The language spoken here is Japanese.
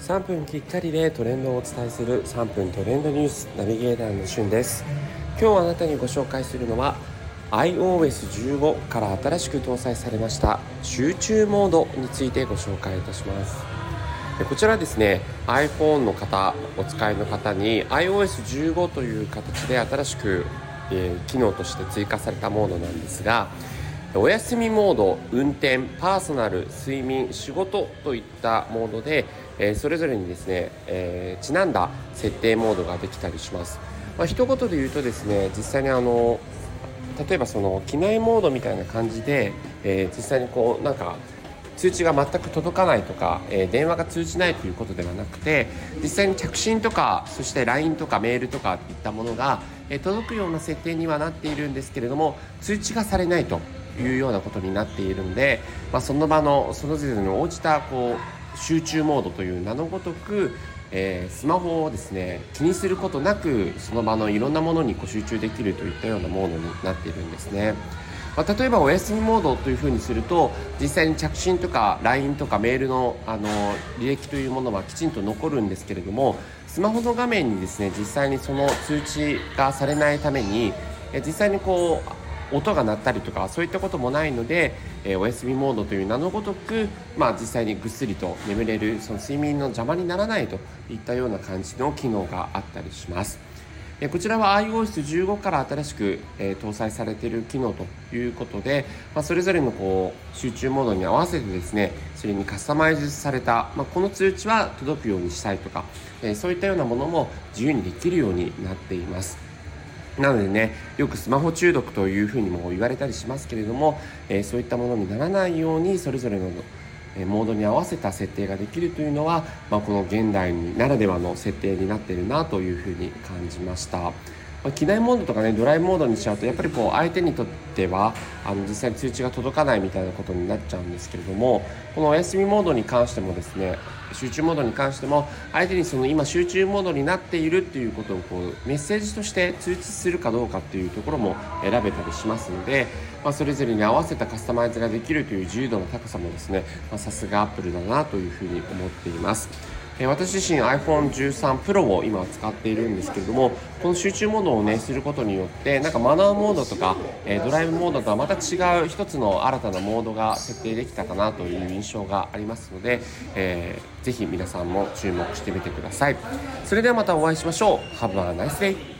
3分きっかりでトレンドをお伝えする3分トレンドニュースナビゲーターのしゅんです。今日あなたにご紹介するのは iOS15 から新しく搭載されました集中モードについてご紹介いたします。こちらですね iPhone の方お使いの方に iOS15 という形で新しく、え、機能として追加されたモードなんですがお休みモード運転パーソナル睡眠仕事といったモードで、えー、それぞれにですね、えー、ちなんだ設定モードができたりします、まあ、一言で言うとですね実際にあの例えばその機内モードみたいな感じで、えー、実際にこうなんか通知が全く届かないとか、えー、電話が通じないということではなくて実際に着信とかそして LINE とかメールとかいったものが、えー、届くような設定にはなっているんですけれども通知がされないと。いうようなことになっているので、まあ、その場のその時点に応じたこう集中モードという名のごとく、えー、スマホをですね気にすることなくその場のいろんなものにこう集中できるといったようなモードになっているんですね。まあ、例えばお休みモードというふうにすると実際に着信とか LINE とかメールのあの履歴というものはきちんと残るんですけれどもスマホの画面にですね実際にその通知がされないために実際にこう音が鳴ったりとかそういったこともないので、えー、お休みモードという名のごとく、まあ、実際にぐっすりと眠れるその睡眠の邪魔にならないといったような感じの機能があったりします。こちらは iOS15 から新しく、えー、搭載されている機能ということで、まあ、それぞれのこう集中モードに合わせてですねそれにカスタマイズされた、まあ、この通知は届くようにしたいとか、えー、そういったようなものも自由にできるようになっています。なのでねよくスマホ中毒というふうにも言われたりしますけれども、えー、そういったものにならないようにそれぞれのモードに合わせた設定ができるというのは、まあ、この現代ならではの設定になっているなというふうに感じました。まあ、機内モードとかねドライモードにしちゃうとやっぱりこう相手にとってはあの実際に通知が届かないみたいなことになっちゃうんですけれどもこのお休みモードに関してもですね集中モードに関しても相手にその今集中モードになっているっていうことをこうメッセージとして通知するかどうかっていうところも選べたりしますので、まあ、それぞれに合わせたカスタマイズができるという自由度の高さもですねさすがアップルだなというふうに思っています。え私自身 iPhone13 Pro を今使っているんですけれどもこの集中モードをねすることによってなんかマナーモードとか、えドライブモードとはまた違う一つの新たなモードが設定できたかなという印象がありますので、えー、ぜひ皆さんも注目してみてください。それではまたお会いしましょう。Have a nice day